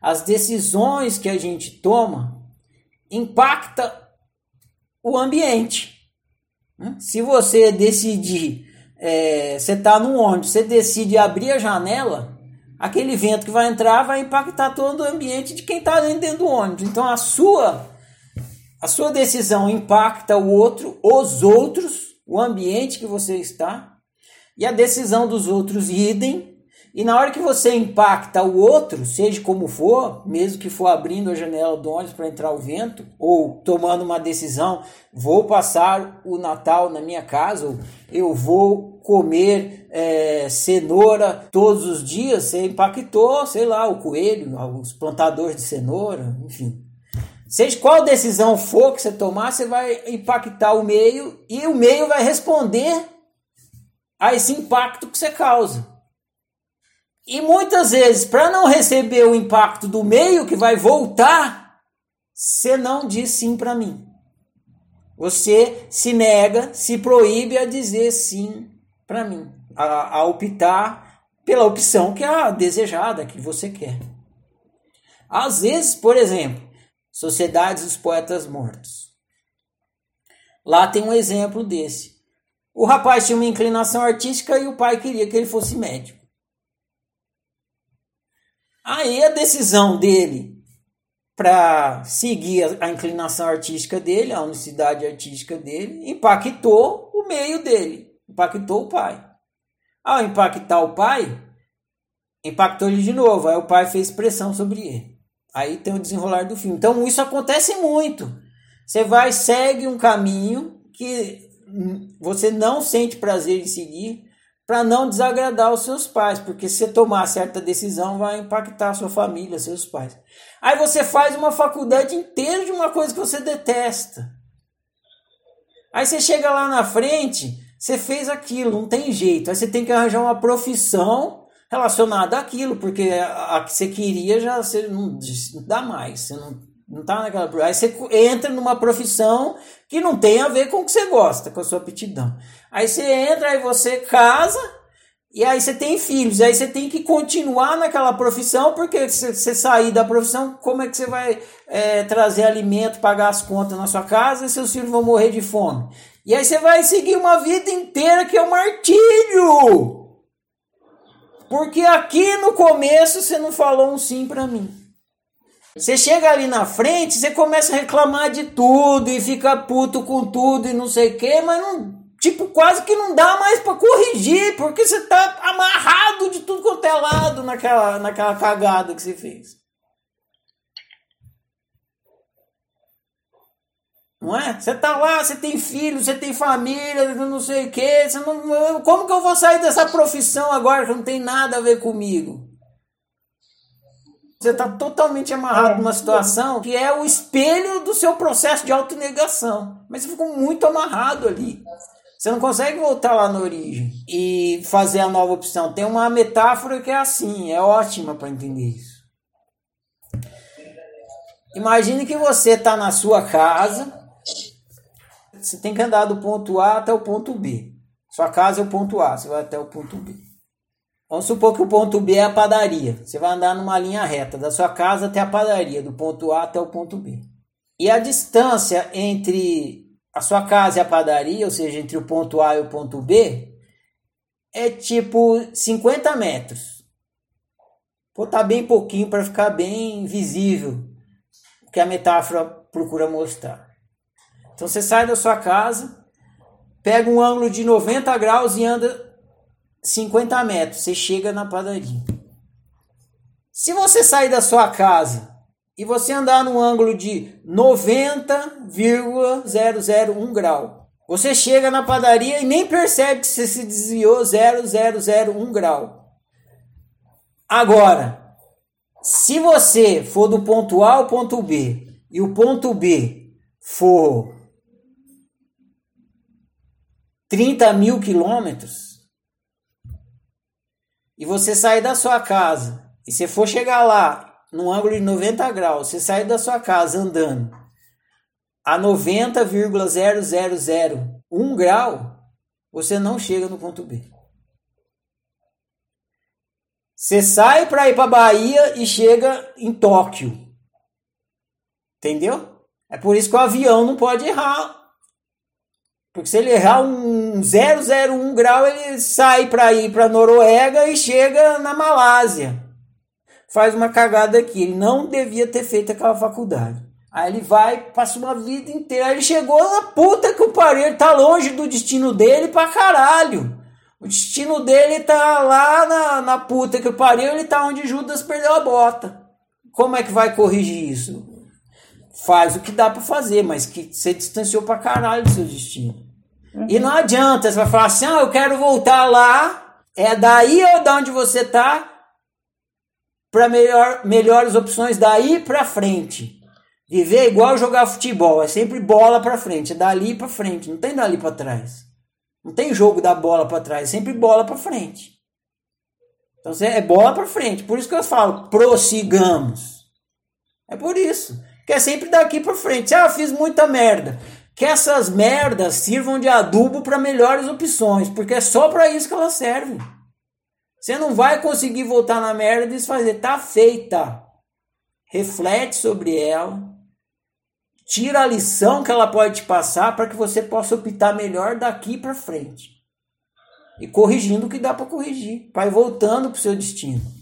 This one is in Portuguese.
as decisões que a gente toma impacta o ambiente. Né? Se você decidir, é, você está no ônibus, você decide abrir a janela, aquele vento que vai entrar vai impactar todo o ambiente de quem está dentro do ônibus. Então a sua a sua decisão impacta o outro, os outros, o ambiente que você está, e a decisão dos outros idem. E na hora que você impacta o outro, seja como for, mesmo que for abrindo a janela do ônibus para entrar o vento, ou tomando uma decisão, vou passar o Natal na minha casa, ou eu vou comer é, cenoura todos os dias, você impactou, sei lá, o coelho, os plantadores de cenoura, enfim. Seja qual decisão for que você tomar, você vai impactar o meio e o meio vai responder a esse impacto que você causa. E muitas vezes, para não receber o impacto do meio que vai voltar, você não diz sim para mim. Você se nega, se proíbe a dizer sim para mim, a, a optar pela opção que é a desejada, que você quer. Às vezes, por exemplo, Sociedades dos Poetas Mortos. Lá tem um exemplo desse. O rapaz tinha uma inclinação artística e o pai queria que ele fosse médico. Aí a decisão dele para seguir a inclinação artística dele, a unicidade artística dele, impactou o meio dele, impactou o pai. Ao impactar o pai, impactou ele de novo. Aí o pai fez pressão sobre ele. Aí tem o desenrolar do filme. Então isso acontece muito. Você vai, segue um caminho que você não sente prazer em seguir para não desagradar os seus pais, porque se tomar certa decisão vai impactar a sua família, seus pais. Aí você faz uma faculdade inteira de uma coisa que você detesta. Aí você chega lá na frente, você fez aquilo, não tem jeito. Aí você tem que arranjar uma profissão relacionada àquilo, porque a que você queria já você não dá mais, você não, não tá naquela. Aí você entra numa profissão que não tem a ver com o que você gosta, com a sua aptidão. Aí você entra, aí você casa, e aí você tem filhos, aí você tem que continuar naquela profissão, porque se você sair da profissão, como é que você vai é, trazer alimento, pagar as contas na sua casa e seus filhos vão morrer de fome? E aí você vai seguir uma vida inteira que é um martírio. Porque aqui no começo você não falou um sim para mim. Você chega ali na frente, você começa a reclamar de tudo e fica puto com tudo e não sei o quê, mas não, tipo, quase que não dá mais para corrigir, porque você tá amarrado de tudo quanto é lado naquela, naquela cagada que você fez. Não é? Você tá lá, você tem filho, você tem família, não sei o não, como que eu vou sair dessa profissão agora que não tem nada a ver comigo? Você está totalmente amarrado numa situação que é o espelho do seu processo de autonegação. Mas você ficou muito amarrado ali. Você não consegue voltar lá na origem e fazer a nova opção. Tem uma metáfora que é assim, é ótima para entender isso. Imagine que você está na sua casa, você tem que andar do ponto A até o ponto B. Sua casa é o ponto A, você vai até o ponto B. Vamos supor que o ponto B é a padaria. Você vai andar numa linha reta, da sua casa até a padaria, do ponto A até o ponto B. E a distância entre a sua casa e a padaria, ou seja, entre o ponto A e o ponto B, é tipo 50 metros. Vou botar bem pouquinho para ficar bem visível o que a metáfora procura mostrar. Então você sai da sua casa, pega um ângulo de 90 graus e anda 50 metros. Você chega na padaria. Se você sair da sua casa e você andar no ângulo de 90,001 grau, você chega na padaria e nem percebe que você se desviou 0,001 grau. Agora, se você for do ponto A ao ponto B e o ponto B for 30 mil quilômetros e você sair da sua casa e você for chegar lá no ângulo de 90 graus, você sair da sua casa andando a 90,0001 grau, você não chega no ponto B. Você sai para ir para Bahia e chega em Tóquio. Entendeu? É por isso que o avião não pode errar. Porque se ele errar um 001 grau, ele sai para ir para Noruega e chega na Malásia. Faz uma cagada aqui. Ele não devia ter feito aquela faculdade. Aí ele vai, passa uma vida inteira. Aí ele chegou na puta que o pariu. Ele tá longe do destino dele pra caralho. O destino dele tá lá na, na puta que o pariu, ele tá onde Judas perdeu a bota. Como é que vai corrigir isso? Faz o que dá para fazer, mas que você distanciou pra caralho do seu destino. Uhum. E não adianta, você vai falar assim: ah, eu quero voltar lá. É daí ou da onde você tá para melhor, melhores opções daí para frente. Viver é igual jogar futebol, é sempre bola para frente, é dali para frente, não tem dali para trás. Não tem jogo da bola para trás, é sempre bola para frente. Então é bola para frente. Por isso que eu falo, prossigamos. É por isso. Que é sempre daqui para frente. Ah, fiz muita merda. Que essas merdas sirvam de adubo para melhores opções, porque é só para isso que elas servem. Você não vai conseguir voltar na merda e desfazer. Tá feita. Reflete sobre ela tira a lição que ela pode te passar para que você possa optar melhor daqui para frente. E corrigindo o que dá para corrigir, vai voltando para o seu destino.